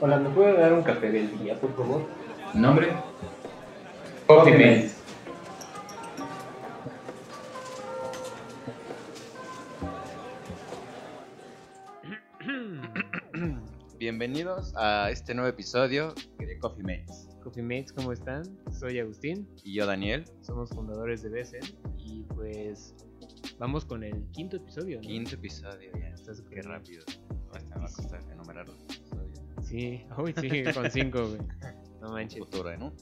Hola, ¿me puede dar un café del día, por favor? ¿Nombre? Coffee Mate. Bienvenidos a este nuevo episodio de Coffee Mates. Coffee Mates, ¿cómo están? Soy Agustín, Y yo, Daniel, somos fundadores de Besen y pues vamos con el quinto episodio, ¿no? quinto episodio ya. Está súper Qué rápido. Hasta me va a costar enumerar los episodios. Sí, uy, sí, con cinco, güey. No manches. Futuro, ¿no?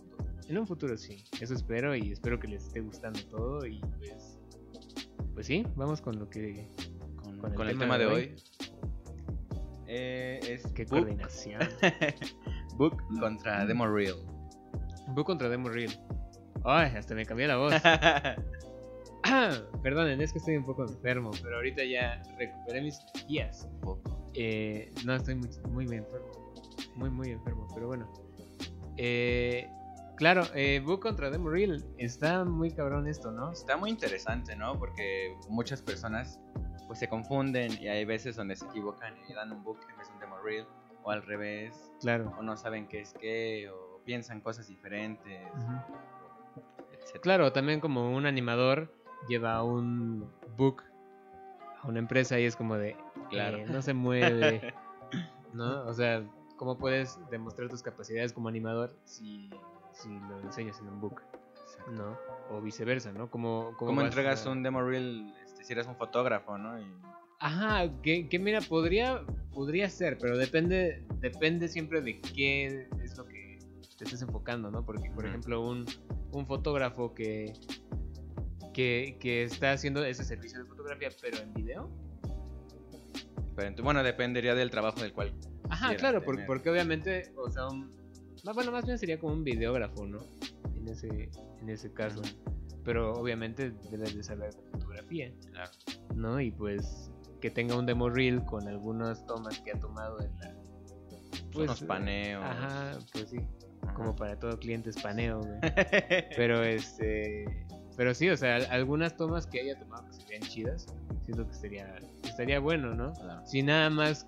En un futuro sí, eso espero y espero que les esté gustando todo y pues... Pues sí, vamos con lo que... Con, Con el con el tema de de hoy. hoy. Eh, es Qué Book, coordinación. Book contra Demo Reel. Book contra Demo Reel. Ay, hasta me cambié la voz. Perdonen, es que estoy un poco enfermo, pero ahorita ya recuperé mis energías. Poco. Eh, no, estoy muy, muy, muy enfermo. Muy, muy enfermo, pero bueno. Eh, claro, eh, Book contra Demo Reel. Está muy cabrón esto, ¿no? Está muy interesante, ¿no? Porque muchas personas pues se confunden y hay veces donde se equivocan y dan un book en vez de un demo reel o al revés Claro. o no saben qué es qué o piensan cosas diferentes, etc. Claro, también como un animador lleva un book a una empresa y es como de, Claro. eh, no se mueve, ¿no? O sea, ¿cómo puedes demostrar tus capacidades como animador si, si lo enseñas en un book, ¿no? O viceversa, ¿no? Como, ¿Cómo entregas un demo reel este, si eres un fotógrafo, no? Y- Ajá, que, que mira, podría, podría ser, pero depende, depende siempre de qué es lo que te estés enfocando, ¿no? Porque, por ejemplo, un, un fotógrafo que, que, que está haciendo ese servicio de fotografía, pero en video. pero bueno, dependería del trabajo del cual. Ajá, claro, porque obviamente, o sea, un, más, bueno, más bien sería como un videógrafo, ¿no? En ese, en ese caso. Pero obviamente debes de saber de fotografía. Claro. ¿no? Y pues que tenga un demo reel con algunas tomas que ha tomado en la... Unos eh, paneos. Ajá, pues sí, Ajá. como para todo cliente es paneo, güey. Pero este... Pero sí, o sea, al- algunas tomas que haya tomado que se vean chidas, siento que estaría, estaría bueno, ¿no? Claro. Si nada más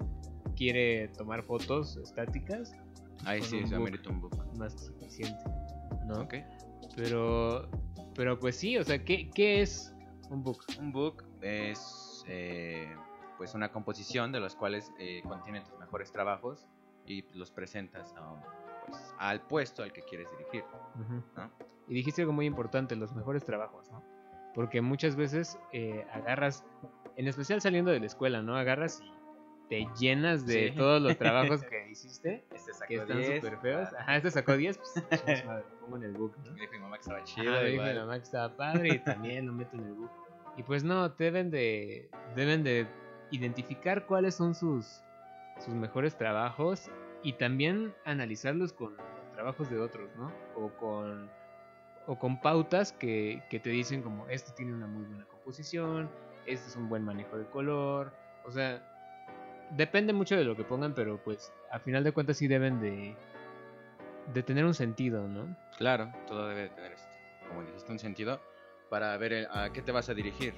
quiere tomar fotos estáticas, Ahí sí, amerita un book. más que suficiente, ¿no? Ok. Pero, pero pues sí, o sea, ¿qué, qué es un book? Un book es eh, pues una composición de los cuales eh, contienen tus mejores trabajos y los presentas a pues, al puesto al que quieres dirigir. Ujú. ¿no? Y dijiste algo muy importante, los mejores trabajos, ¿no? Porque muchas veces eh, agarras, en especial saliendo de la escuela, ¿no? Agarras y te llenas de Sí. todos los trabajos que hiciste, Este sacó que están 10, súper feos. ah, Ajá, este sacó 10, pues chingas madre, lo pongo en el book, ¿no? mi mamá que estaba Ajá, chido. igual. mi mamá que estaba padre y también lo meto en el book. Y pues no, deben de, deben de identificar cuáles son sus, sus mejores trabajos y también analizarlos con los trabajos de otros, ¿no? O con, o con pautas que, que te dicen como, esto tiene una muy buena composición, este es un buen manejo de color, o sea, depende mucho de lo que pongan, pero pues a final de cuentas sí deben de, de tener un sentido, ¿no? Claro, todo debe de tener, este, como dijiste, un sentido para ver el- a qué te vas a dirigir.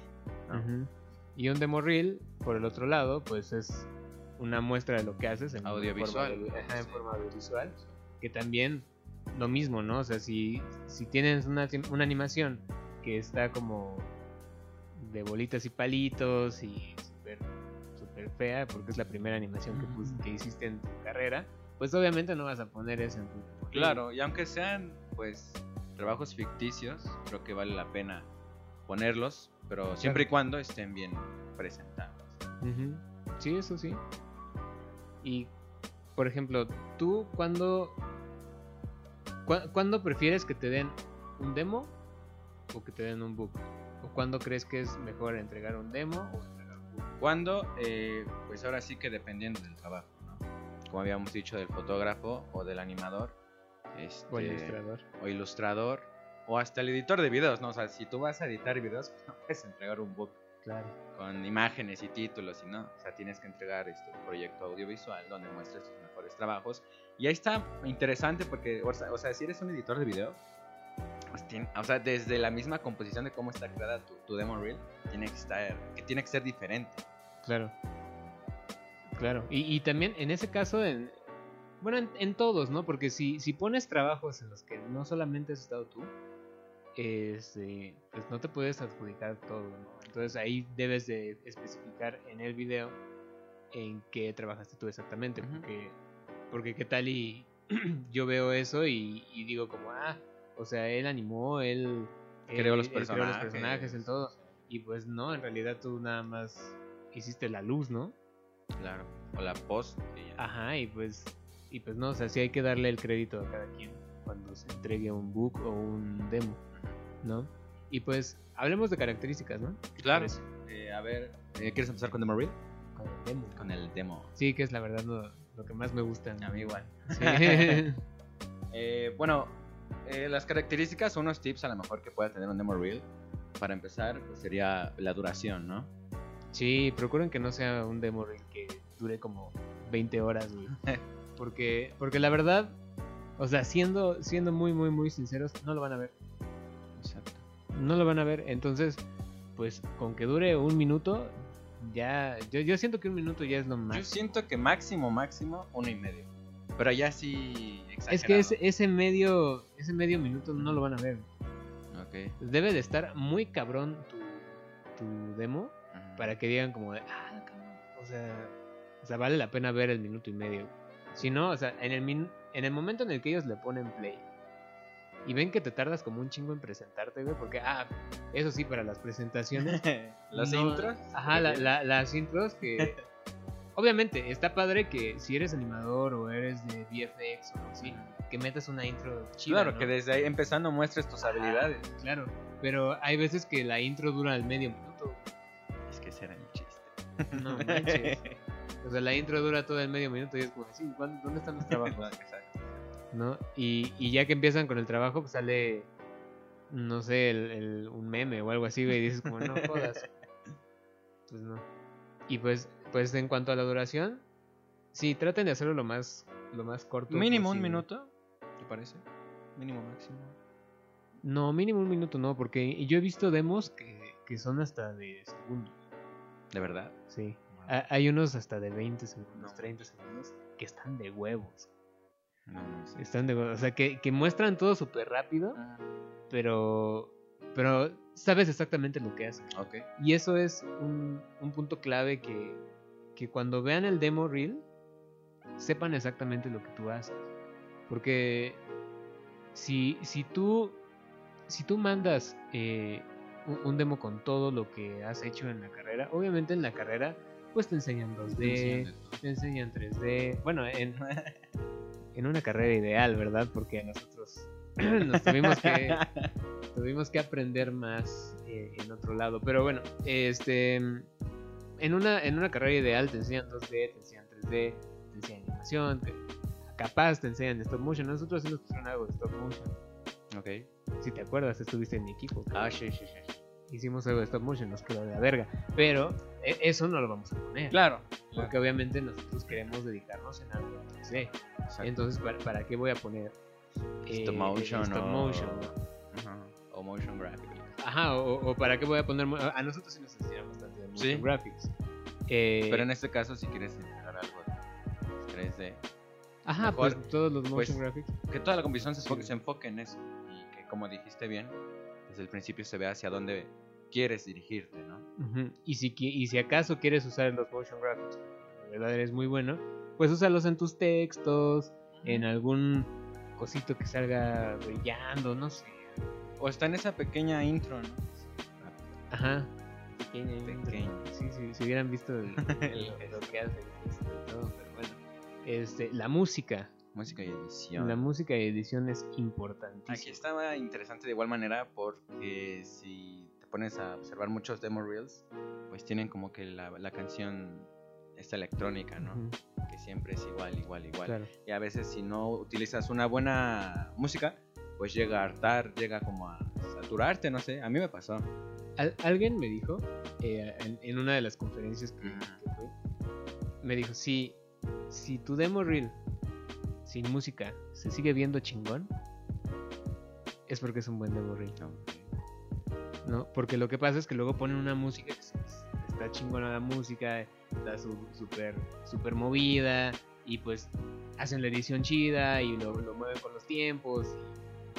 Y un demo reel, por el otro lado, pues es una muestra de lo que haces en Audiovisual. forma, de- ajá, en Sí. forma audiovisual. Que también lo mismo, ¿no? O sea, si, si tienes una, una animación que está como de bolitas y palitos y súper fea, porque es la primera animación que, pus- que hiciste en tu carrera, pues obviamente no vas a poner eso en tu. Claro, y aunque sean pues trabajos ficticios, creo que vale la pena ponerlos, pero siempre y cuando estén bien presentados. Ujú. Sí, eso sí. Y, por ejemplo, ¿tú cuándo, cua- cuándo prefieres que te den un demo o que te den un book? ¿O cuándo crees que es mejor entregar un demo o Cuando, eh, pues ahora sí que dependiendo del trabajo, ¿no? Como habíamos dicho del fotógrafo o del animador, este, O ilustrador. o ilustrador, o hasta el editor de videos, ¿no? O sea, si tú vas a editar videos, pues no puedes entregar un book Claro. con imágenes y títulos y no, o sea, tienes que entregar este proyecto audiovisual donde muestres tus mejores trabajos. Y ahí está interesante porque, o sea, o sea, si eres un editor de video, pues tiene- o sea, desde la misma composición de cómo está creada tu, tu demo reel, tiene que estar, que tiene que ser diferente. Claro. Claro. Y, y también en ese caso, en, Bueno, en, en todos, ¿no? Porque si, si pones trabajos en los que no solamente has estado tú, este, pues no te puedes adjudicar todo, ¿no? Entonces ahí debes de especificar en el video en qué trabajaste tú exactamente, porque, porque qué tal y yo veo eso y, y digo como, ah, o sea, él animó, él, Creó los él creó los personajes, el todo, y pues no, en realidad tú nada más hiciste la luz, ¿no? Claro. O la post. y ya. Ajá, y pues, y pues no, o sea, sí hay que darle el crédito a cada quien cuando se entregue un book o un demo, ¿no? Y pues, hablemos de características, ¿no? ¿Qué te Claro. Eh, a ver, eh, ¿quieres empezar con Demo Reel? Con el demo. Con el demo. Sí, que es la verdad lo, lo que más me gusta. A mí igual. Sí. Eh, bueno, eh, las características, unos tips a lo mejor que pueda tener un demo reel. Para empezar, pues sería la duración, ¿no? Sí, procuren que no sea un demo que dure como 20 horas, güey. Porque, porque la verdad, o sea, siendo, siendo muy, muy, muy sinceros, no lo van a ver. Exacto. no lo van a ver. Entonces, pues con que dure un minuto, ya. Yo, yo siento que un minuto ya es lo Yo más. siento que máximo, máximo, uno y medio. Pero ya sí exagerado. Es que ese, ese medio. Ese medio minuto no lo van a ver. Ok. Debe de estar muy cabrón tu, tu demo. Para que digan como de. Ah, cabrón. O sea. O sea, vale la pena ver el minuto y medio. Si no, o sea, en el, min- en el momento en el que ellos le ponen play. Y ven que te tardas como un chingo en presentarte, güey. Porque, ah, eso sí, para las presentaciones. Las No, intros. Ajá, la- la- las intros que... Obviamente, está padre que si eres animador o eres de VFX o así, que metas una intro chida, Claro, ¿no? que desde ahí empezando muestres tus Ajá, habilidades. Claro, pero hay veces que la intro dura el medio minuto. No manches. O sea, la intro dura todo el medio minuto y es como, sí, ¿cuándo- ¿dónde están los trabajos? Exacto. ¿No? Y, y ya que empiezan con el trabajo, pues sale, no sé, el, el- un meme o algo así, güey, y dices como, no jodas. Pues no. Y pues, pues en cuanto a la duración, sí, traten de hacerlo lo más, lo más corto. Mínimo un minuto, ¿te parece? Mínimo máximo. No, mínimo un minuto no, porque yo he visto demos que, que son hasta de segundos. ¿De verdad? Sí. Ha- Hay unos hasta de 20 segundos, No. 30 segundos, que están de huevos. No, no sé. Están de huevos. O sea, que, que muestran todo súper rápido, Ah, pero, pero sabes exactamente lo que hacen. Ok. Y eso es un, un punto clave que, que cuando vean el demo reel, sepan exactamente lo que tú haces. Porque si, si tú si tú mandas eh, un, un demo con todo lo que has hecho en la carrera, obviamente en la carrera pues te enseñan 2D, te enseñan 3D, bueno, en, en una carrera ideal, ¿verdad? Porque nosotros nos tuvimos que tuvimos que aprender más eh, en otro lado. Pero bueno, este en una, en una carrera ideal te enseñan 2D, te enseñan 3D, te enseñan animación, te- capaz te enseñan stop motion. Nosotros sí nos pusieron algo de stop motion. Ok. Si te acuerdas, estuviste en mi equipo. Ah, sí, sí, sí. Hicimos algo de stop motion, nos quedó de la verga. Pero e- eso no lo vamos a poner. Claro. Porque obviamente nosotros queremos dedicarnos en algo 3D. Exacto. Entonces, ¿para, para qué voy a poner eh, Stop motion stop o- motion? Ajá. O motion graphic. Ajá, o, o para qué voy a poner. A nosotros sí nos enseñan bastante de motion Sí. graphics. Eh, Pero en este caso, si quieres integrar algo de 3D, Ajá, mejor, pues todos los motion pues, graphics. que toda la composición se Sí. se enfoque en eso. Como dijiste bien, desde el principio se ve hacia dónde quieres dirigirte, ¿no? Y, si, y si acaso quieres usar los motion graphics, de verdad eres muy bueno, pues úsalos en tus textos, en algún cosito que salga brillando, no sé. O está en esa pequeña intro, ¿no? Ajá. Pequeña, intro. Sí, sí, si hubieran visto el- El- lo, lo que hace este, todo, pero bueno. Este, la música. Música y edición. La música y edición es importantísima. Aquí estaba interesante de igual manera porque si te pones a observar muchos demo reels, pues tienen como que la, la canción esta electrónica, ¿no? Ujú, Que siempre es igual, igual, igual. claro. Y a veces si no utilizas una buena música, pues llega a hartar, llega como a saturarte, no sé. A mí me pasó. Al- alguien me dijo eh, en, en una de las conferencias que, Ujú. que fui, me dijo, si, si tu demo reel sin música se sigue viendo chingón, es porque es un buen reel, ¿no? Porque lo que pasa es que luego ponen una música que está chingona la música, está súper super movida, y pues hacen la edición chida y lo, lo mueven con los tiempos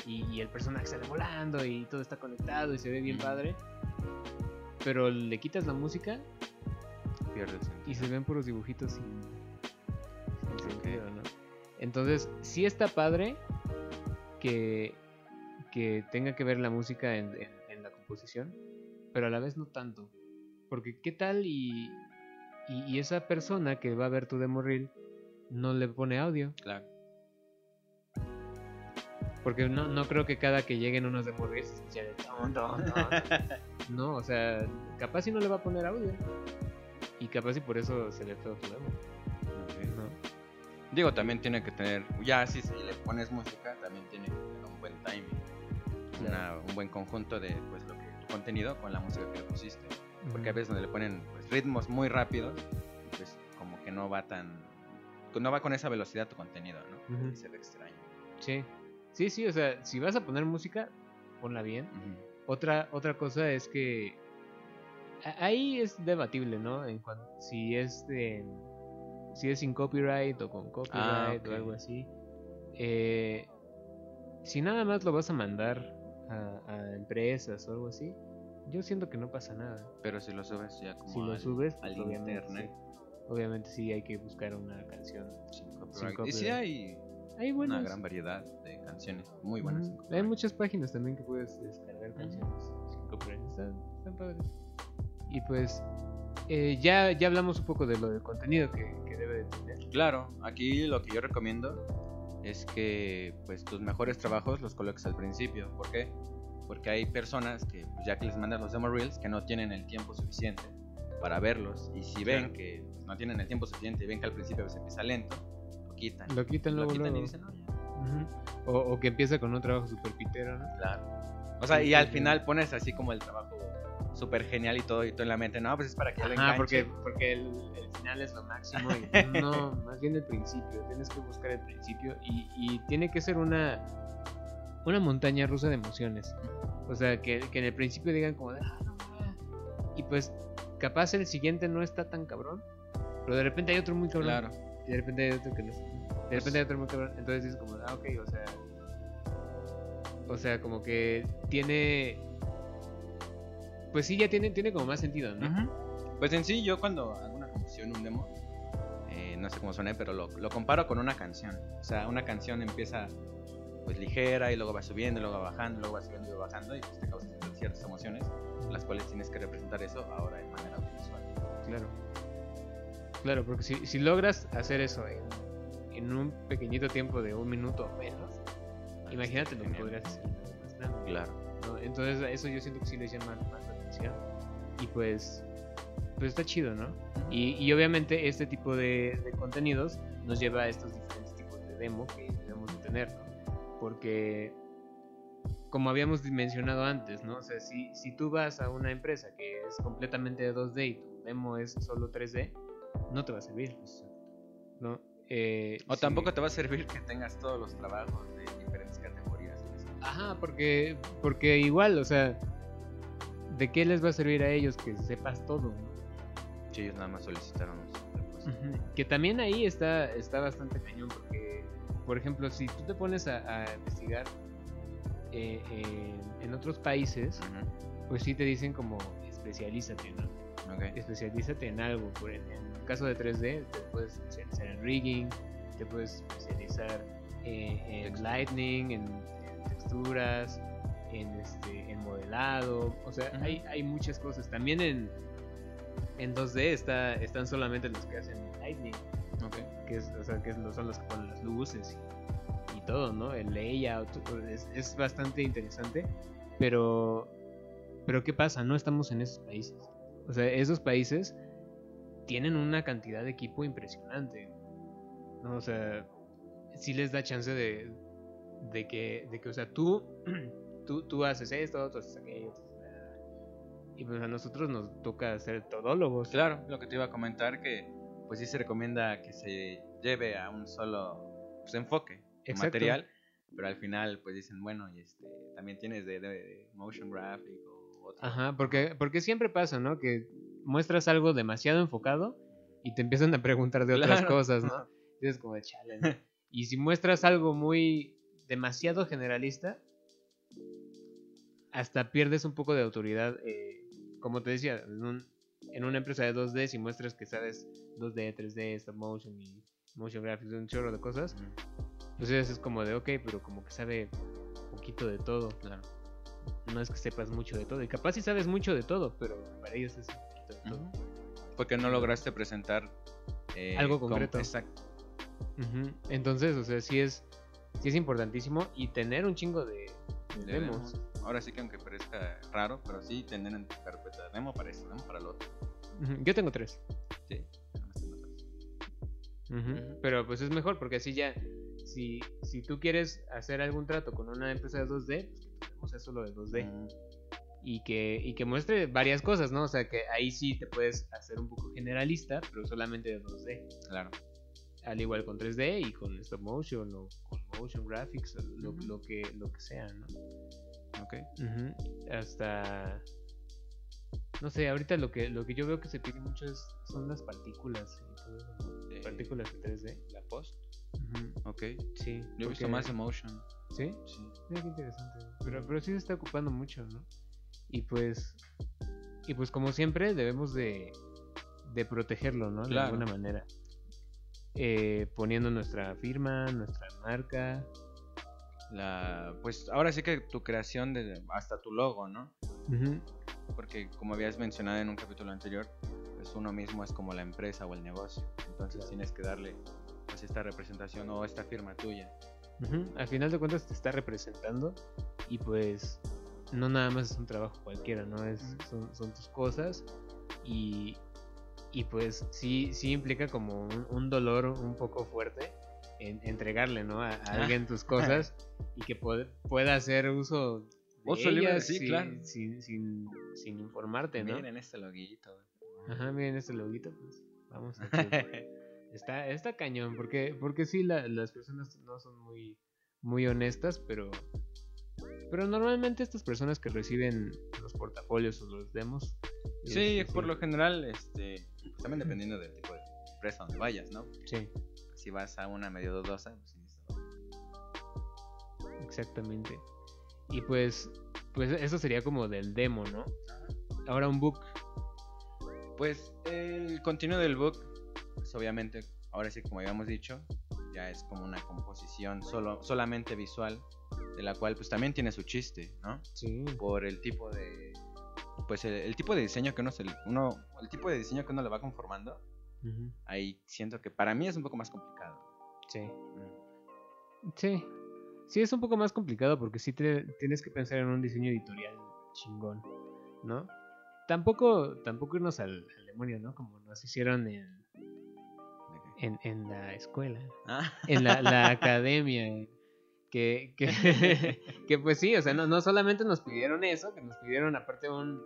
y, y el personaje sale volando y todo está conectado y se ve bien padre. Pero le quitas la música Pierde el y se ven puros dibujitos sin, sin sentido, ¿no? Entonces, sí está padre que, que tenga que ver la música en, en- en la composición, pero a la vez no tanto. Porque qué tal y, y, y esa persona que va a ver tu demo reel no le pone audio. Claro. Porque no, no creo que cada que lleguen unos demo reels se escuche de. No, o sea, capaz si no le va a poner audio. Y capaz y por eso se le feo tu demo. ¿no? Digo, también tiene que tener, ya si, si le pones música, también tiene que tener un buen timing, una- un buen conjunto de pues lo que tu contenido con la música que le pusiste. Porque a veces donde le ponen pues, ritmos muy rápidos, pues como que no va tan, no va con esa velocidad tu contenido, ¿no? Se ve extraño. Sí. Sí, sí, o sea, si vas a poner música, ponla bien. Otra, otra cosa es que ahí es debatible, ¿no? En cuanto si es de, si es sin copyright o con copyright ok. o algo así. Eh, si nada más lo vas a mandar a, a empresas o algo así, yo siento que no pasa nada. Pero si lo subes ya como Si lo subes, al obviamente, internet, sí. obviamente sí hay que buscar una canción. sin Sin copyright. Y sí hay Hay una buenas. gran variedad de canciones muy buenas. sin Ujú. Hay muchas páginas también que puedes descargar canciones sin copyright. Están, están padres. Y pues eh, ya, ya hablamos un poco de lo del contenido que, que debe de tener. Claro, aquí lo que yo recomiendo es que pues tus mejores trabajos los coloques al principio. ¿Por qué? Porque hay personas que pues, ya que les mandas los demo reels que no tienen el tiempo suficiente para verlos y si ven Claro. que pues, no tienen el tiempo suficiente y ven que al principio se empieza lento, lo quitan. Lo quitan luego, quitan y luego. dicen, "No, ya". Ujú. o, o que empieza con un trabajo super pitero, ¿no? Claro. O sea, y al final pones así como el trabajo súper genial y todo, y tú en la mente, no, pues es para que le Ah, enganche". porque, porque el, el final es lo máximo. Y no, más bien el principio. Tienes que buscar el principio y, y tiene que ser una, una montaña rusa de emociones. O sea, que, que en el principio digan como de, "Ah, no, ma". Y pues, capaz el siguiente no está tan cabrón. Pero de repente hay otro muy cabrón. Claro. Y de repente hay otro que no. De repente hay otro muy cabrón. Entonces dices como, ah, ok, o sea. O sea, como que tiene. Pues sí, ya tiene, tiene como más sentido, ¿no? Pues en sí, yo cuando hago una composición, un demo, eh, no sé cómo suene, pero lo, lo comparo con una canción. O sea, una canción empieza pues ligera y luego va subiendo, y luego va bajando, luego va subiendo y va bajando y pues te causa ciertas emociones, las cuales tienes que representar eso ahora de manera audiovisual. Claro. Claro, porque si, si logras hacer eso en, en un pequeñito tiempo de un minuto o menos, imagínate lo que podrías hacer más grande, Claro. ¿no? Entonces, eso yo siento que sí les llama más la atención. Y pues, pues está chido, ¿no? Y, y obviamente este tipo de, de contenidos nos lleva a estos diferentes tipos de demo que debemos de tener, ¿no? Porque, como habíamos mencionado antes, ¿no? O sea, si, si tú vas a una empresa que es completamente de 2D y tu demo es solo 3D, no te va a servir, ¿no? Eh, O si- tampoco te va a servir que tengas todos los trabajos de diferentes categorías. Ajá, porque, porque igual, o sea, ¿de qué les va a servir a ellos que sepas todo? Si ellos nada más solicitaron pues, Ujú. Que también ahí está, está bastante cañón porque, por ejemplo, si tú te pones a, a investigar eh, en, en otros países, pues sí te dicen como especialízate, ¿no? ok. Especialízate en algo. Por en, en el caso de 3D, te puedes especializar en rigging, te puedes especializar eh, en Textura. lightning, en, en texturas, en, este, en modelado. O sea, hay, hay muchas cosas. También en, en 2D está, están solamente los que hacen lightning ok. que es, o sea, que son los que ponen las luces y, y todo, ¿no? El layout es, es bastante interesante, pero pero ¿qué pasa? No estamos en esos países. O sea, esos países tienen una cantidad de equipo impresionante. ¿no? O sea, sí les da chance de, de que, de que, o sea, tú, tú, tú haces esto, tú haces aquello. Y pues a nosotros nos toca ser todólogos. Claro, lo que te iba a comentar que pues sí se recomienda que se lleve a un solo pues, enfoque Exacto. material, pero al final pues dicen, bueno, y este también tienes de, de- de motion graphic o otro. Ajá, porque, porque siempre pasa, ¿no? Que muestras algo demasiado enfocado y te empiezan a preguntar de otras Claro. cosas, ¿no? Entonces como de chale. ¿no? Y si muestras algo muy demasiado generalista, hasta pierdes un poco de autoridad. eh, como te decía, en, un- en una empresa de 2D, si muestras que sabes 2D, 3D, stop motion y motion graphics, un chorro de cosas, pues es como de, ok, pero como que sabe poquito de todo. Claro. No es que sepas mucho de todo. Y capaz si sabes mucho de todo, pero para ellos es un poquito de todo. Porque no lograste presentar eh, Algo concreto. Exacto. Entonces, o sea, sí es, sí es importantísimo y tener un chingo de, de de demos. demos. Ahora sí que aunque parezca raro, pero sí tener en tu carpeta demo para eso, demo para lo otro. Yo tengo tres. Sí. Ujú. Ujú. Pero pues es mejor porque así ya, si, si tú quieres hacer algún trato con una empresa de 2D, pues demo sea solo de 2D. Mm, Y que, y que muestre varias cosas, ¿no? O sea, que ahí sí te puedes hacer un poco generalista, pero solamente de 2D. claro. Al igual con 3D y con stop motion o con motion graphics, o lo, lo que, lo que sea, ¿no? Ok. Hasta. No sé, ahorita lo que, lo que yo veo que se pide mucho es, son las partículas y todo eso, ¿no? De- Partículas de 3D. La post. Ujú, Ok. Sí. Yo he visto más emotion. ¿Sí? Sí. Mira qué interesante. Pero, pero sí se está ocupando mucho, ¿no? Y pues. Y pues como siempre debemos de, de protegerlo, ¿no? De Claro. alguna manera. Eh, poniendo nuestra firma, nuestra marca. La, pues ahora sí que tu creación de hasta tu logo, ¿no? Porque como habías mencionado en un capítulo anterior, pues uno mismo es como la empresa o el negocio. Entonces Claro. tienes que darle pues esta representación o esta firma tuya. ujú. Al final de cuentas te está representando. Y pues. No nada más es un trabajo cualquiera, ¿no? Es, son, son tus cosas. Y. Y pues sí, sí implica como un, un dolor un poco fuerte en entregarle, ¿no? A, a alguien tus cosas y que puede- pueda hacer uso de ellas sí, sin, claro. sin, sin, sin informarte, ¿no? Miren este loguito. Ajá, miren este loguito, pues vamos a está, está cañón, porque, porque sí, la- las personas no son muy, muy honestas, pero, pero normalmente estas personas que reciben los portafolios o los demos... Sí, este, por lo general, este, pues, también dependiendo del tipo de empresa donde vayas, ¿no? Sí, Si vas a una medio dudosa, pues sí, exactamente. Y pues, pues eso sería como del demo, ¿no? Ahora un book. Pues el contenido del book, pues obviamente, ahora sí como habíamos dicho, ya es como una composición solo, solamente visual, de la cual pues también tiene su chiste, ¿no? Sí. Por el tipo de, pues el, el tipo de diseño que uno, se, le- uno, el tipo de diseño que uno le va conformando, ahí siento que para mí es un poco más complicado. Sí. Mm. Sí. Sí, es un poco más complicado porque sí te, tienes que pensar en un diseño editorial chingón, ¿no? Tampoco, tampoco irnos al, al demonio, ¿no? Como nos hicieron en, en, en la escuela, Ah, en la, la academia. Que, que, que pues sí, o sea, no, no solamente nos pidieron eso, que nos pidieron aparte un,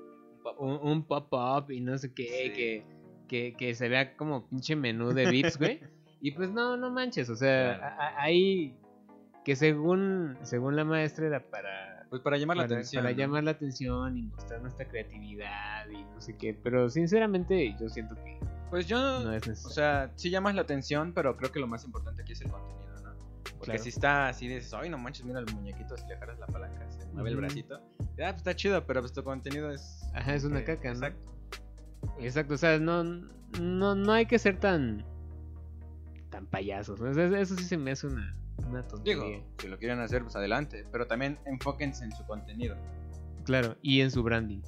un, pop-up y no sé qué, Sí. que, que, que se vea como pinche menú de bits, güey. Y pues no, no manches, o sea, Claro. a- a- ahí que según, según la maestra era para, pues para llamar la para, atención. para ¿no? llamar la atención y mostrar nuestra creatividad y no sé qué, pero sinceramente yo siento que Pues yo, no es o sea, sí llamas la atención, pero creo que lo más importante aquí es el contenido. Porque Claro. si está así, dices, ay, no manches, mira el muñequito, si le jalas la palanca, se mueve el bracito. Ya, pues está chido, pero pues tu contenido es... Ajá, es una eh, caca, ¿no? Exacto. Exacto, o sea, no, no, no hay que ser tan tan payasos, eso sí se me hace una, una tontería. Digo, si lo quieren hacer, pues adelante, pero también enfóquense en su contenido. Claro, y en su branding.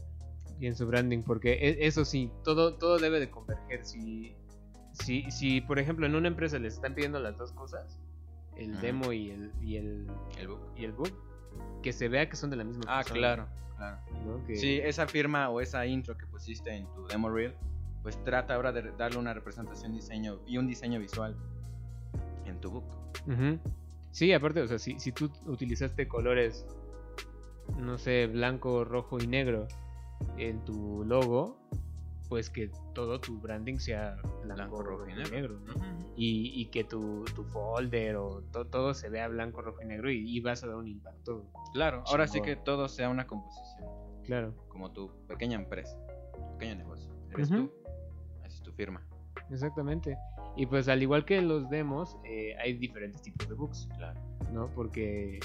Y en su branding, porque e- eso sí, todo, todo debe de converger. Si, si, si, por ejemplo, en una empresa les están pidiendo las dos cosas, el demo y el, y el, El book. y el book, que se vea que son de la misma Ah, persona, claro, claro. ¿no? Que- Sí, esa firma o esa intro que pusiste en tu demo reel, pues trata ahora de darle una representación diseño y un diseño visual en tu book. Ujú. Sí, aparte, o sea, si, si tú utilizaste colores, no sé, blanco, rojo y negro en tu logo, pues que todo tu branding sea blanco, Blanco, rojo y negro, ¿no? Y, y que tu, tu folder o to- todo se vea blanco, rojo y negro y, y vas a dar un impacto. Claro, ahora sí que todo sea una composición, Claro, como tu pequeña empresa, tu pequeño negocio. Eres Ujú. tú, esa es tu firma. exactamente. Y pues al igual que los demos, eh, hay diferentes tipos de books, Claro. ¿no? Porque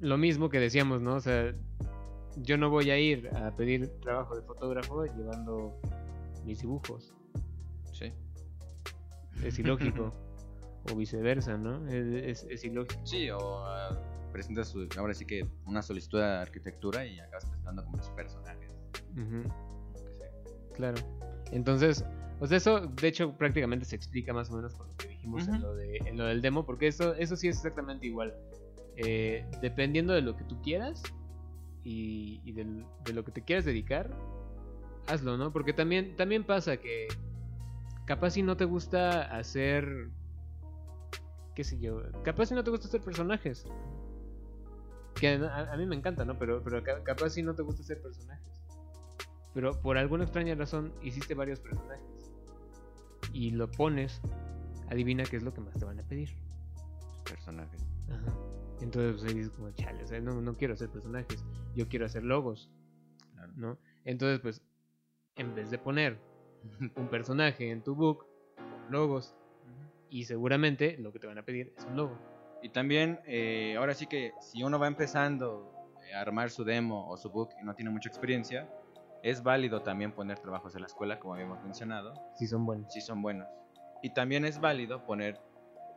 lo mismo que decíamos, ¿no? O sea, yo no voy a ir a pedir trabajo de fotógrafo llevando mis dibujos. Sí. Es ilógico. o viceversa, ¿no? Es, es- es ilógico. Sí, o ah, presentas su- ahora sí que una solicitud de arquitectura y acabas presentando como tus personajes. Claro. Entonces, pues eso de hecho prácticamente se explica más o menos con lo que dijimos en, lo de, en lo del demo, porque eso, eso sí es exactamente igual. Eh, dependiendo de lo que tú quieras y, y del- de lo que te quieras dedicar, hazlo, ¿no? Porque también, también pasa que capaz si no te gusta hacer, qué sé yo, capaz si no te gusta hacer personajes. Que a, a mí me encanta, ¿no? Pero, pero ca- capaz si no te gusta hacer personajes. Pero por alguna extraña razón hiciste varios personajes. Y lo pones, adivina qué es lo que más te van a pedir. Personajes. Ajá. Entonces pues, ahí es como, chale, o sea, no, no quiero hacer personajes, yo quiero hacer logos, Claro. ¿no? Entonces, pues, en vez de poner un personaje en tu book, logos. Y seguramente lo que te van a pedir es un logo. Y también, eh, ahora sí que si uno va empezando eh, a armar su demo o su book y no tiene mucha experiencia, es válido también poner trabajos de la escuela, como habíamos mencionado, Si son buenos. si son buenos. Y también es válido poner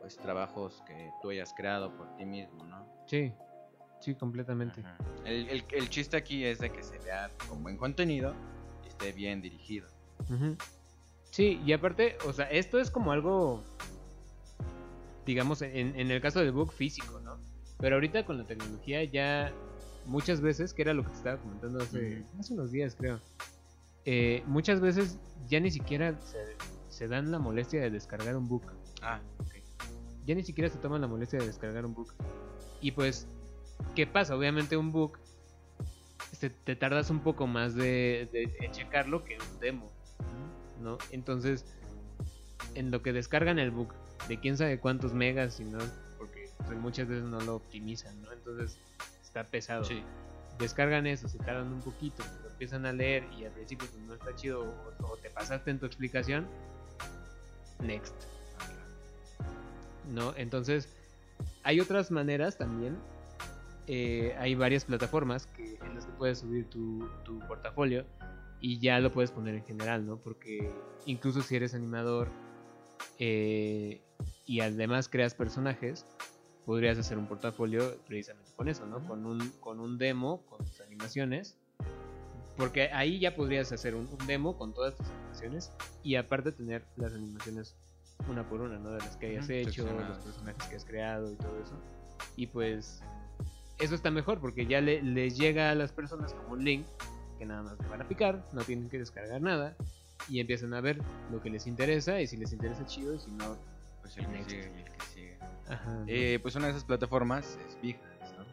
pues trabajos que tú hayas creado por ti mismo, ¿no? Sí, sí, completamente. El, el- el chiste aquí es de que se vea con buen contenido y esté bien dirigido. Sí, y aparte, o sea, esto es como algo, digamos, en, en el caso del book físico, ¿no? Pero ahorita con la tecnología ya muchas veces, que era lo que te estaba comentando hace, hace unos días, creo, eh, muchas veces ya ni siquiera se, se dan la molestia de descargar un book. Ah, ok. Ya ni siquiera se toman la molestia de descargar un book. Y pues, ¿qué pasa? Obviamente un book este, te tardas un poco más de, de- checarlo que un demo. ¿no? Entonces, en lo que descargan el book, de quién sabe cuántos megas, y no, porque pues, muchas veces no lo optimizan, ¿no? Entonces, está pesado. Sí. Descargan eso, se tardan un poquito, lo empiezan a leer y al principio pues, no está chido o, o te pasaste en tu explicación, next. ¿No? Entonces, hay otras maneras también. Eh, hay varias plataformas que, en las que puedes subir tu, tu portafolio y ya lo puedes poner en general, ¿no? Porque incluso si eres animador eh, y además creas personajes, podrías hacer un portafolio precisamente con eso, ¿no? Con un, con un demo, con tus animaciones. Porque ahí ya podrías hacer un, un demo con todas tus animaciones y aparte tener las animaciones una por una, ¿no? De las que hayas hecho, los personajes que has creado y todo eso. Y pues eso está mejor porque ya le, les llega a las personas como un link que nada más le van a picar, no tienen que descargar nada y empiezan a ver lo que les interesa y si les interesa chido y si no, Pues el que sigue y el que sigue. ajá. Eh, pues una de esas plataformas es Behance, ¿no?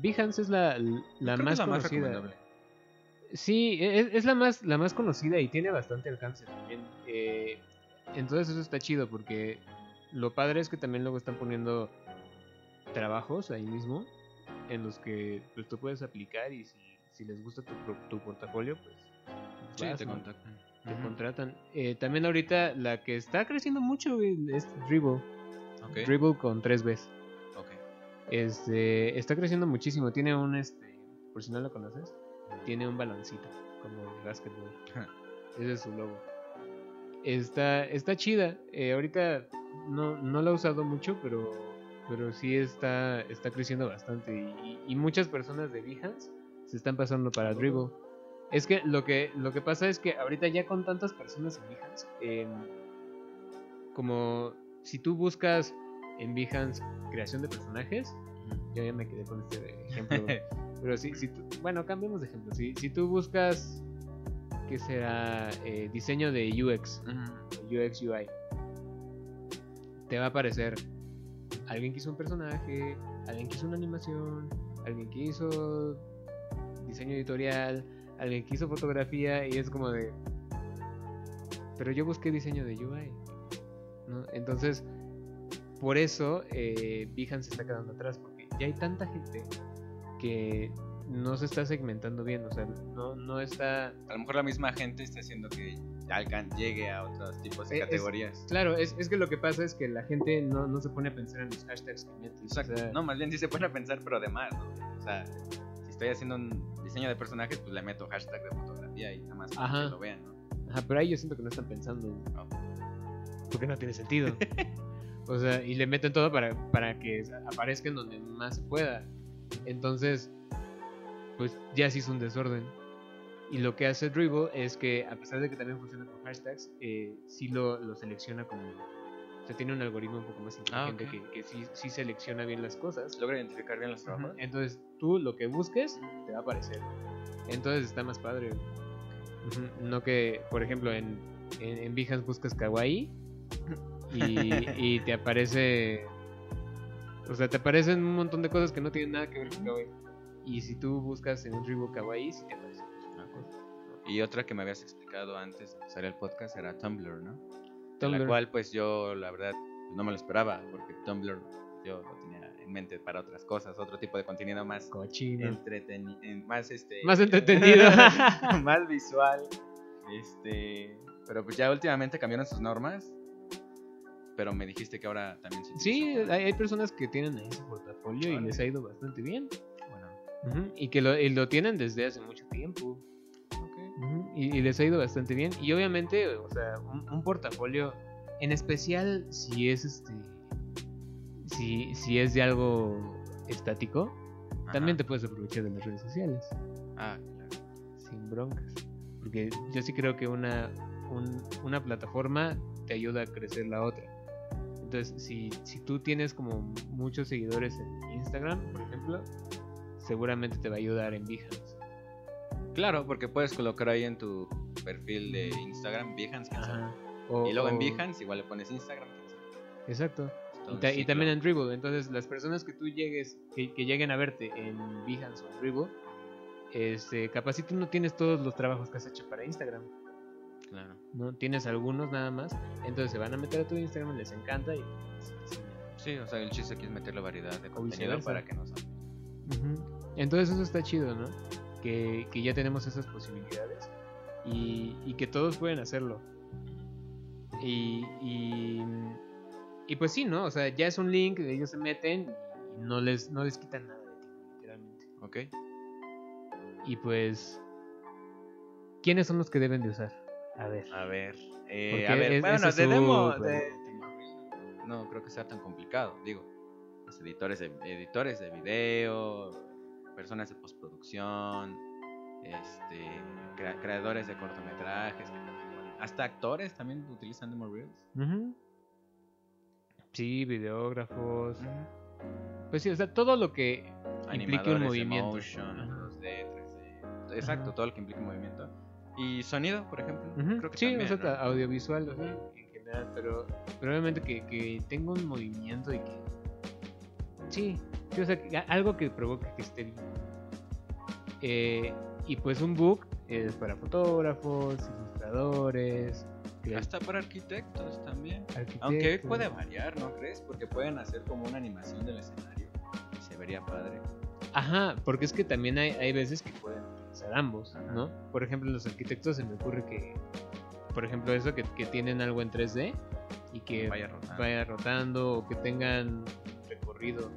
Behance es la, la más es la conocida. recomendable. Sí, es, es la más la más conocida y tiene bastante alcance también. Eh, entonces eso está chido porque lo padre es que también luego están poniendo trabajos ahí mismo en los que pues, tú puedes aplicar y si, si les gusta tu, tu portafolio, pues Sí, vas, te ¿no? contactan. te contratan. Eh, también ahorita la que está creciendo mucho es Dribble. Dribble con 3 Bs. Este, está creciendo muchísimo. Tiene un, este, por si no lo conoces, tiene un baloncito, como de básquetbol. Ese es su logo. Está, está chida. Eh, ahorita no, no la he usado mucho, pero, pero sí está, está creciendo bastante. Y, y muchas personas de Behance se están pasando para Dribble. Es que lo que lo que pasa es que ahorita ya con tantas personas en Behance, em, como si tú buscas en Behance creación de personajes, yo ya me quedé con este ejemplo. pero si, si tú- bueno, cambiemos de ejemplo. Si, si tú buscas, ¿qué será? Eh, diseño de UX. UX UI, te va a aparecer alguien que hizo un personaje, alguien que hizo una animación, alguien que hizo diseño editorial, alguien que hizo fotografía y es como de... Pero yo busqué diseño de UI. ¿no? Entonces, por eso eh, se está quedando atrás, porque ya hay tanta gente que no se está segmentando bien, o sea, no, no está... A lo mejor la misma gente está haciendo que llegue a otros tipos de es- categorías. Claro, es, es que lo que pasa es que la gente no, no se pone a pensar en los hashtags que metes. Exacto. o sea, no, más bien sí se pone a pensar, pero de más, ¿no? O sea, si estoy haciendo un diseño de personajes, pues le meto hashtag de fotografía y nada más para que lo vean, ¿no? Ajá, pero ahí yo siento que no están pensando. No. Porque no tiene sentido. o sea, y le meten todo para, para que aparezca en donde más se pueda. Entonces, pues ya se hizo un desorden. Y lo que hace Dribble es que, a pesar de que también funciona con hashtags, eh, sí lo, lo selecciona como. O sea, tiene un algoritmo un poco más Ah, inteligente que, que sí, sí selecciona bien las cosas. Logra identificar bien los trabajos. Entonces, tú lo que busques te va a aparecer. Entonces está más padre. No que, por ejemplo, en, en, en Behance buscas kawaii y, y te aparece. O sea, te aparecen un montón de cosas que no tienen nada que ver con kawaii. Y si tú buscas en un Dribo kawaii, sí te aparece. Y otra que me habías explicado antes de empezar el podcast era Tumblr, ¿no? Tumblr. la cual, pues yo, la verdad, no me lo esperaba, porque Tumblr yo lo tenía en mente para otras cosas, otro tipo de contenido más Cochino. entretenido, más este... Más entretenido. más visual, este... Pero pues ya últimamente cambiaron sus normas, pero me dijiste que ahora también se Sí, hay, hay personas que tienen ahí su portafolio y les ha ido bastante bien. Y que lo, y lo tienen desde hace mucho tiempo. Y, y les ha ido bastante bien. Y obviamente, o sea, un, un portafolio, en especial si es este. Si, si es de algo estático, también te puedes aprovechar de las redes sociales. Ah, claro. Sin broncas. Porque yo sí creo que una, un- una plataforma te ayuda a crecer la otra. Entonces, si, si tú tienes como muchos seguidores en Instagram, por ejemplo, seguramente te va a ayudar en Behance. Claro, porque puedes colocar ahí en tu perfil de Instagram Behance. O- Y luego en Behance igual le pones Instagram. Exacto. Y, ta- y también en Dribble. Entonces, las personas que tú llegues, que, que lleguen a verte en Behance o en Dribble, este, capaz si tú no tienes todos los trabajos que has hecho para Instagram, Claro. ¿no? Tienes algunos nada más. Entonces se van a meter a tu Instagram, les encanta y pues, Sí, o sea, el chiste aquí es meterle variedad de contenido para que no. Ujú. Entonces eso está chido, ¿no? Que, que ya tenemos esas posibilidades y, y que todos pueden hacerlo. Y, y, y pues sí, ¿no? O sea, ya es un link, ellos se meten y no les, no les quitan nada de ti, literalmente. Ok. Y pues, ¿quiénes son los que deben de usar? A ver. A ver. eh, Porque a ver, es- bueno, es de No creo que sea tan complicado. Digo, los editores de, editores de video, personas de postproducción, este, crea- creadores de cortometrajes, hasta actores también utilizan demo reels. Sí, videógrafos. Pues sí, o sea, todo lo que implique un movimiento. motion, Ajá. 2D, 3D. Exacto, todo lo que implique movimiento. Y sonido, por ejemplo. Creo que sí, también, o sea, audiovisual o sea, en general, pero, obviamente que, que tenga un movimiento y que... Sí, sí, o sea, que a- algo que provoque que esté bien. Eh, y pues un book es para fotógrafos, ilustradores, Hasta para arquitectos también. arquitectos. Aunque puede variar, ¿no crees? Porque pueden hacer como una animación del escenario y se vería padre. Ajá, porque es que también hay, hay veces que pueden utilizar ambos, Ajá. ¿no? Por ejemplo, los arquitectos se me ocurre que, por ejemplo, eso, que, que tienen algo en 3D y que Vaya rotando. vaya rotando o que tengan recorrido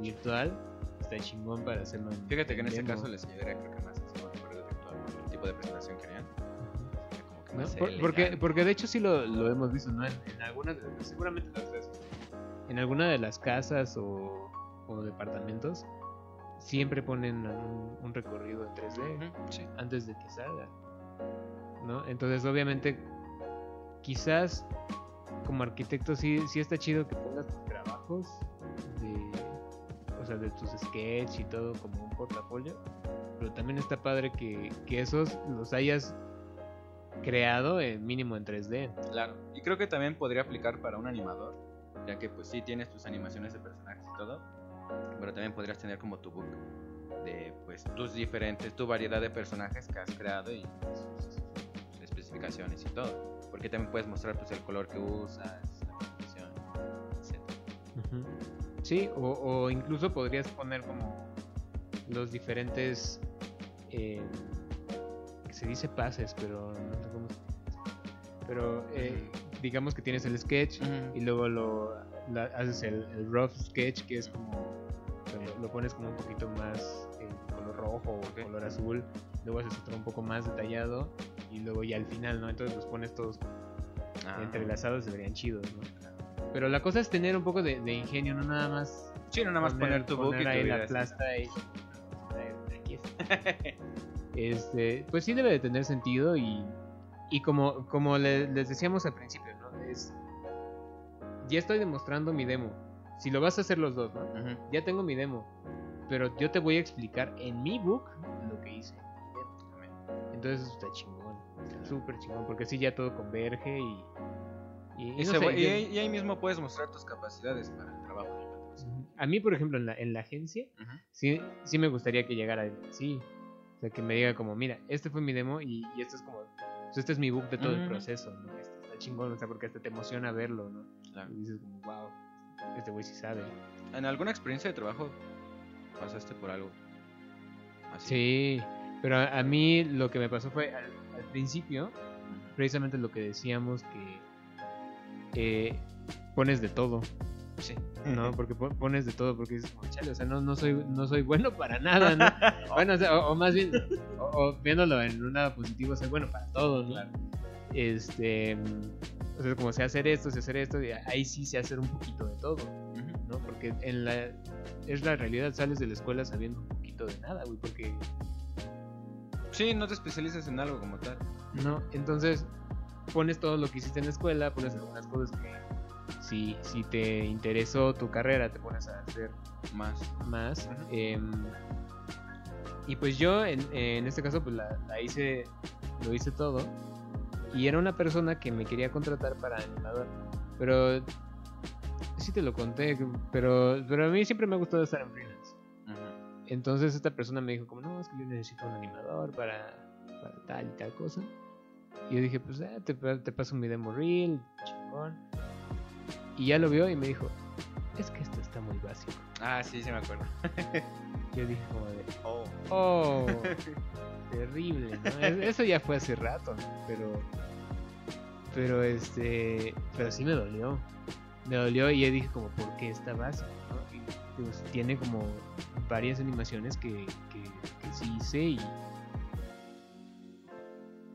virtual, está chingón para hacerlo en Fíjate que en este caso les ayudaría creo que más el recorrido virtual, el tipo de presentación que harían. sería como que ¿no? más Por- porque, porque de hecho sí lo, lo hemos visto, ¿no? En, en algunas, seguramente has visto. En alguna de las casas o, o departamentos siempre ponen un, un recorrido en 3D. Ujú, sí. antes de que salga. ¿No? Entonces, obviamente, quizás como arquitecto sí, sí está chido que pongas trabajos de, o sea, de tus sketches y todo como un portafolio. Pero también está padre que, que esos los hayas creado en mínimo en 3D. Claro. Y creo que también podría aplicar para un animador, ya que pues sí tienes tus animaciones de personajes y todo, pero también podrías tener como tu book de pues tus diferentes, tu variedad de personajes que has creado y sus, sus especificaciones y todo. Porque también puedes mostrar pues el color que usas, la composición, etc. Sí, o, o incluso podrías poner como los diferentes... eh, que se dice pases, pero no sé cómo se pero eh, digamos que tienes el sketch y luego lo la- haces el, el rough sketch que es como lo, lo pones como un poquito más en color rojo o color azul luego haces otro un poco más detallado y luego ya al final no entonces los pones todos Ah. entrelazados se verían chidos no pero la cosa es tener un poco de, de ingenio no nada más Sí, no nada más poner, tu book y tu ahí vida la plasta y aquí este pues sí debe de tener sentido y y como como le- les decíamos al principio no es ya estoy demostrando mi demo. Si lo vas a hacer los dos no Ujú. ya tengo mi demo pero yo te voy a explicar en mi book lo que hice. Entonces está chingón está súper chingón porque así ya todo converge y y, y no sé, yo- ahí, y ahí mismo puedes mostrar tus capacidades para el trabajo. a mí por ejemplo en la, en la agencia Ujú. sí, sí me gustaría que llegara así. O sea, que me diga como, mira, este fue mi demo y, y esto es como, pues este es mi book de todo el Ujú. proceso, ¿no? Este está chingón, o sea, porque hasta te emociona verlo, ¿no? Claro. Y dices como, wow, este güey sí sabe. ¿En alguna experiencia de trabajo pasaste por algo? Así. Sí, pero a, a mí lo que me pasó fue al, al principio, precisamente lo que decíamos que eh, pones de todo, Sí. ¿no? Porque po- pones de todo, porque dices chale, o sea, no, no, soy, no soy bueno para nada, ¿no? Bueno, o, sea, o- o más bien, o, o viéndolo en un lado positivo, soy bueno para todo, ¿no? Este, o sea, como sé hacer esto, sé hacer esto, y ahí sí sé hacer un poquito de todo. ¿no? Porque en la, es la realidad, sales de la escuela sabiendo un poquito de nada, güey, porque, Sí, no te especializas en algo como tal. ¿no? Entonces, pones todo lo que hiciste en la escuela, pones algunas cosas que, si, si te interesó tu carrera, te pones a hacer Más. más. Em, y pues yo en, en este caso pues la, la hice, lo hice todo. Y era una persona que me quería contratar para animador. Pero sí te lo conté, pero, pero a mí siempre me ha gustado estar en freelance. Entonces esta persona me dijo como, no, es que yo necesito un animador para, para tal y tal cosa. Y yo dije, pues ah, te, te paso mi demo reel, chingón. Y ya lo vio y me dijo, es que esto está muy básico. Ah, sí, sí me acuerdo. Yo dije como de, Oh. Oh, terrible, ¿no? Es- Eso ya fue hace rato, ¿no? pero pero este, pero sí me dolió. Me dolió y yo dije como por qué está básico, ¿no? Y, pues, tiene como varias animaciones que, que, que sí hice y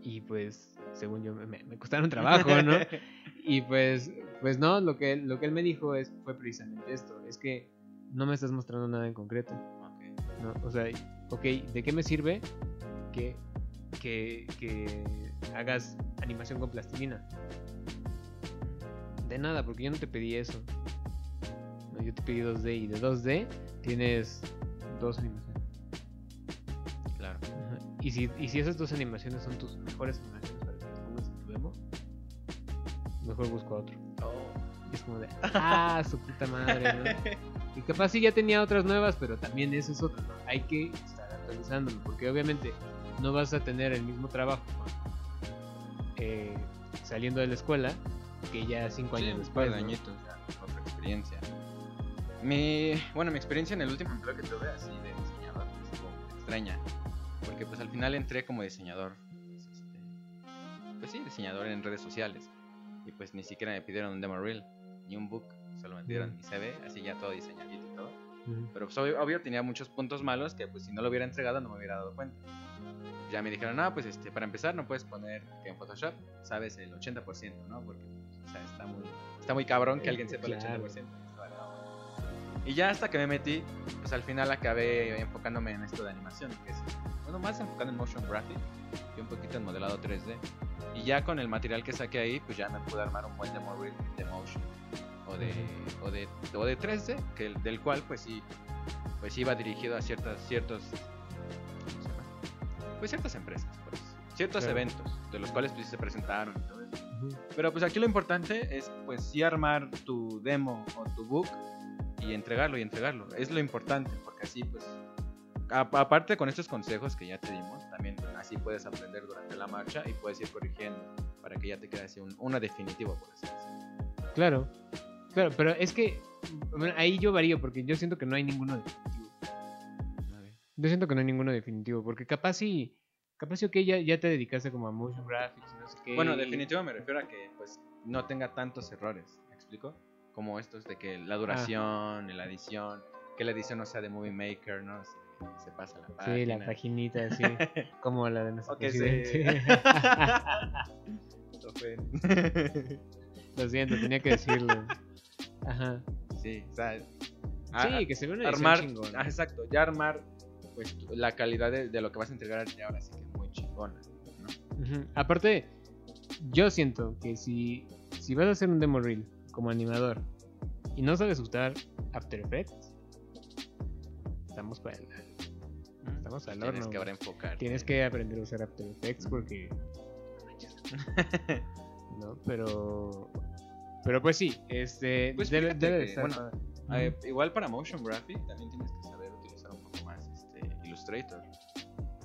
y pues según yo me, me costaron trabajo, ¿no? Y pues, pues no, lo que, lo que él me dijo es, fue precisamente esto, es que no me estás mostrando nada en concreto. O sea, ok, ¿de qué me sirve que, que, que hagas animación con plastilina? De nada, porque yo no te pedí eso. No, yo te pedí 2D y de 2D tienes dos animaciones. Claro. Y si, y si esas dos animaciones son tus mejores animaciones mejor busco otro. Oh. Y es como de, ah, su puta madre, ¿no? Y capaz sí ya tenía otras nuevas, pero también eso es otro. ¿no? Hay que estar actualizándolo, porque obviamente no vas a tener el mismo trabajo eh, saliendo de la escuela que ya cinco Sí, años después. ¿no? añitos, ya, otra experiencia. Mi, bueno, mi experiencia en el último empleo que tuve así de diseñador estuvo extraña. Porque pues al final entré como diseñador. pues, este, Pues sí, diseñador en redes sociales. Y pues ni siquiera me pidieron un demo reel, ni un book. Solo me pidieron mi CV, así ya todo diseñadito y todo. Ujú. Pero pues obvio, obvio tenía muchos puntos malos que pues si no lo hubiera entregado no me hubiera dado cuenta. Ya me dijeron, no, pues este, para empezar no puedes poner que en Photoshop sabes el 80%, ¿no? Porque o sea, está muy, está muy cabrón que Eh, alguien sepa el 80%. Vale, no. Y ya hasta que me metí, pues al final acabé enfocándome en esto de animación, que es, bueno, más enfocando en motion graphic y un poquito en modelado 3D. Y ya con el material que saqué ahí, pues ya me pude armar un buen demo reel de motion o de, o de, o de 3D, que el- del cual pues sí, pues iba dirigido a ciertas, ciertos. Pues ciertas empresas, pues, ciertos Claro. eventos, de los cuales pues se presentaron y todo eso. Ujú. Pero pues aquí lo importante es pues sí armar tu demo o tu book y entregarlo y entregarlo. Es lo importante, porque así pues aparte con estos consejos que ya te dimos, también así puedes aprender durante la marcha y puedes ir corrigiendo para que ya te quede así un, una definitiva, por así decirlo. Claro, claro, pero es que bueno, ahí yo varío porque yo siento que no hay ninguno definitivo. Yo siento que no hay ninguno definitivo, porque capaz si, capaz que ya, ya te dedicaste como a motion graphics, no sé qué. Bueno, definitivo me refiero a que pues no tenga tantos errores, ¿me explico? Como estos de que la duración, la edición, que la edición no sea de Movie Maker, ¿no? Se, se pasa la página. Sí, la paginita así, como la de nuestro O que se- presidente. Fue- Lo siento, tenía que decirlo. Ajá. sí, o sea, Sí, que se ve una armar, chingona. ah, exacto, ya armar pues la calidad de, de lo que vas a entregar ahora sí que es muy chingona. Aparte, yo siento que si, si vas a hacer un demo reel como animador y no sabes usar After Effects, estamos para el, Estamos al Tienes horno, que güey. ahora enfocar. Tienes que aprender a usar After Effects porque. no. Pero. Pero pues sí, este. Pues debe, debe de que, estar. bueno. Eh, igual para motion graphic también tienes que saber utilizar un poco más este Illustrator.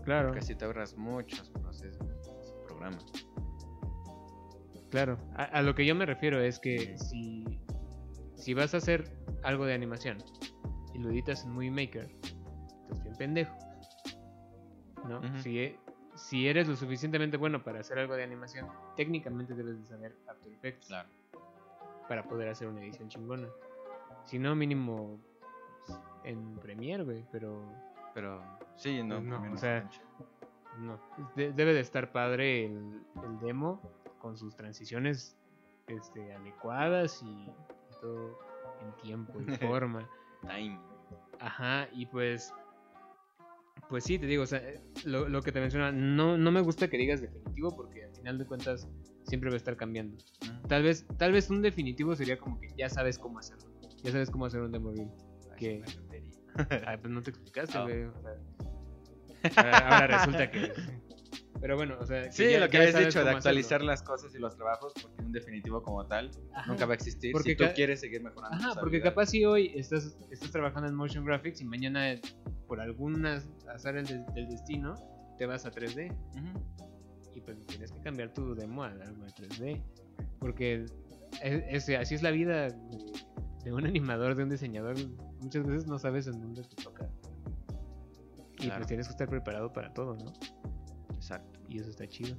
claro, Porque así te ahorras muchos procesos ese programa. claro. A, a lo que yo me refiero es que si. Si vas a hacer algo de animación y lo editas en Movie Maker, estás bien pendejo. ¿No? Si, e- si eres lo suficientemente bueno para hacer algo de animación, técnicamente debes de saber After Effects. Claro. para poder hacer una edición chingona. Si no, mínimo pues, en Premiere, güey, pero Pero sí, no, Pues no, o sea, no. De- debe de estar padre el, el demo con sus transiciones este, adecuadas y, y todo en tiempo y forma. Time. Ajá, y pues. Pues sí, te digo, o sea, lo, lo que te menciona, no, no me gusta que digas definitivo porque al final de cuentas siempre va a estar cambiando. Tal vez, tal vez un definitivo sería como que ya sabes cómo hacerlo. Ya sabes cómo hacer un demo que- Ah, pues no te explicaste, güey. o sea, ahora, ahora resulta que. Pero bueno, o sea. Sí, ya- lo que habías dicho de hacerlo. actualizar las cosas y los trabajos, porque un definitivo como tal Ajá. nunca va a existir Porque si tú quieres seguir mejorando. Ajá, porque habilidades. capaz si hoy estás, estás trabajando en motion graphics y mañana por algunas azar del, del destino te vas a 3D Ujú. y pues tienes que cambiar tu demo a algo de 3D porque es, es- así es la vida de, de un animador, de un diseñador. Muchas veces no sabes en dónde te toca y Claro. pues tienes que estar preparado para todo, ¿no? Y eso está chido.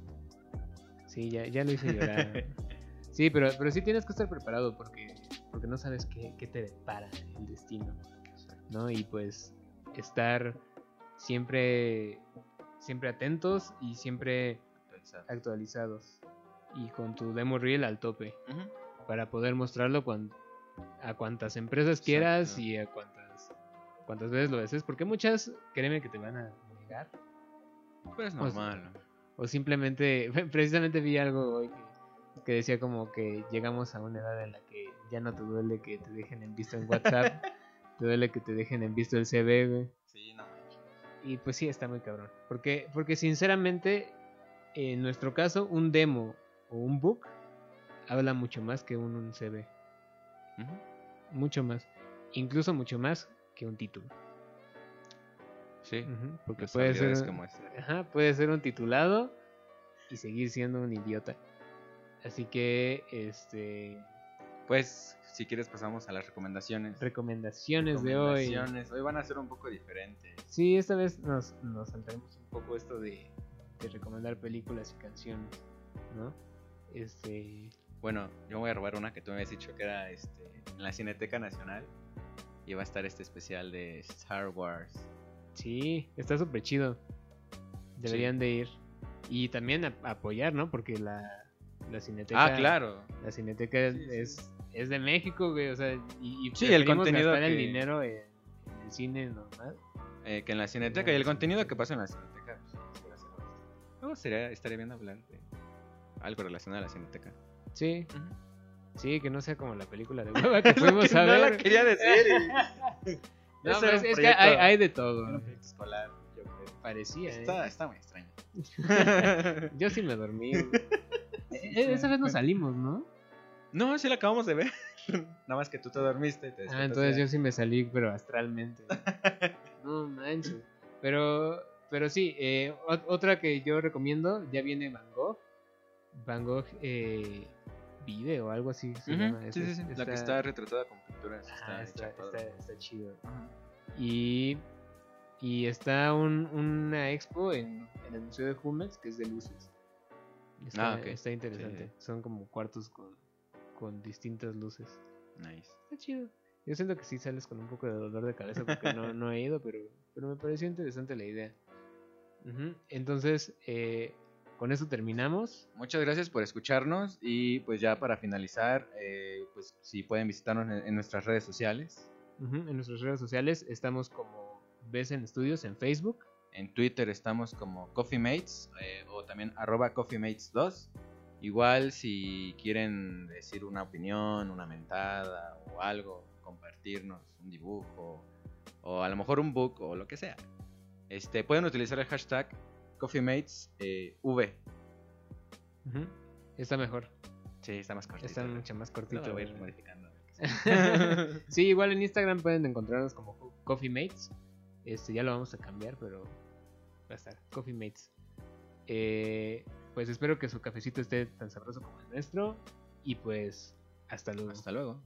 Sí, ya, ya lo hice llorar. sí, pero, pero sí tienes que estar preparado porque, porque no sabes qué, qué te depara el destino. ¿no? Y pues estar siempre, siempre atentos y siempre Actualizado. actualizados. Y con tu demo reel al tope. Para poder mostrarlo cuan- a cuantas empresas quieras y a cuantas, cuantas veces lo desees. Porque muchas, créeme que te van a negar. Pero es O sea, normal. ¿no? O simplemente, precisamente vi algo hoy que, que decía como que llegamos a una edad en la que ya no te duele que te dejen en visto en WhatsApp, te duele que te dejen en visto el CV, güey. Sí, no. Y pues sí, está muy cabrón. Porque, porque sinceramente, en nuestro caso, un demo o un book habla mucho más que un, un CV. Mucho más. Incluso mucho más que un título. Sí. Porque puede ser, un- ajá, puede ser un titulado y seguir siendo un idiota. Así que, este, Pues, si quieres pasamos a las recomendaciones. recomendaciones de hoy. Recomendaciones. Hoy van a ser un poco diferentes. Sí, esta vez nos, nos saltaremos un poco esto de, de recomendar películas y canciones, ¿no? Este, Bueno, yo voy a robar una que tú me habías dicho que era este, en la Cineteca Nacional. Y va a estar este especial de Star Wars. Sí, está súper chido. Deberían de ir. Y también a- apoyar, ¿no? Porque la, la cineteca. Ah, claro. La cineteca Sí, sí. es, es de México, güey. O sea, y, y Sí, el contenido gastar el que- dinero en, en el cine normal. Eh, que en la Cineteca. Y el contenido que pasa en la Cineteca. pues, sí. Luego sería, estaría bien hablar de algo relacionado a la Cineteca. Sí, Ujú. sí, que no sea como la película de hueva que fuimos a no ver. la quería decir. No, pero es, que hay, hay de todo. Era un proyecto escolar, yo creo. Parecía, ¿eh? Está, está muy extraño. Yo sí me dormí. güey. E- Esa vez nos salimos, ¿no? no, sí la acabamos de ver. Nada más que tú te dormiste. y te Ah, entonces ya. yo sí me salí, pero astralmente. No manches. Pero, pero sí, eh, ot- otra que yo recomiendo, ya viene Van Gogh. Van Gogh eh, vive o algo así se Ujú, llama. sí, sí, sí. La que está retratada con pinturas. Está, está, está- está chido. Y, Y está un, una expo en, en el Museo de Jumex que es de luces. Está, Ah, ok. está interesante. Sí, Son como cuartos con, con distintas luces. Nice. Está chido. Yo siento que sí sales con un poco de dolor de cabeza porque no, no he ido, pero, pero me pareció interesante la idea. Entonces, eh, con eso terminamos. Muchas gracias por escucharnos y pues ya para finalizar, eh, pues si pueden visitarnos en, en nuestras redes sociales. En nuestras redes sociales estamos como Besen Studios en Facebook. En Twitter estamos como Coffee Mates eh, o también arroba Coffee Mates 2. Igual si quieren decir una opinión, una mentada o algo, compartirnos un dibujo o a lo mejor un book o lo que sea. Este, pueden utilizar el hashtag Coffee Mates eh, V. Está mejor. Sí, está más cortito. Está mucho más cortito. Lo voy a ir modificando. sí, igual en Instagram pueden encontrarnos como Co- Coffee Mates. Este ya lo vamos a cambiar, pero va a estar Coffee Mates. Eh, pues espero que su cafecito esté tan sabroso como el nuestro. Y pues hasta luego. Hasta luego.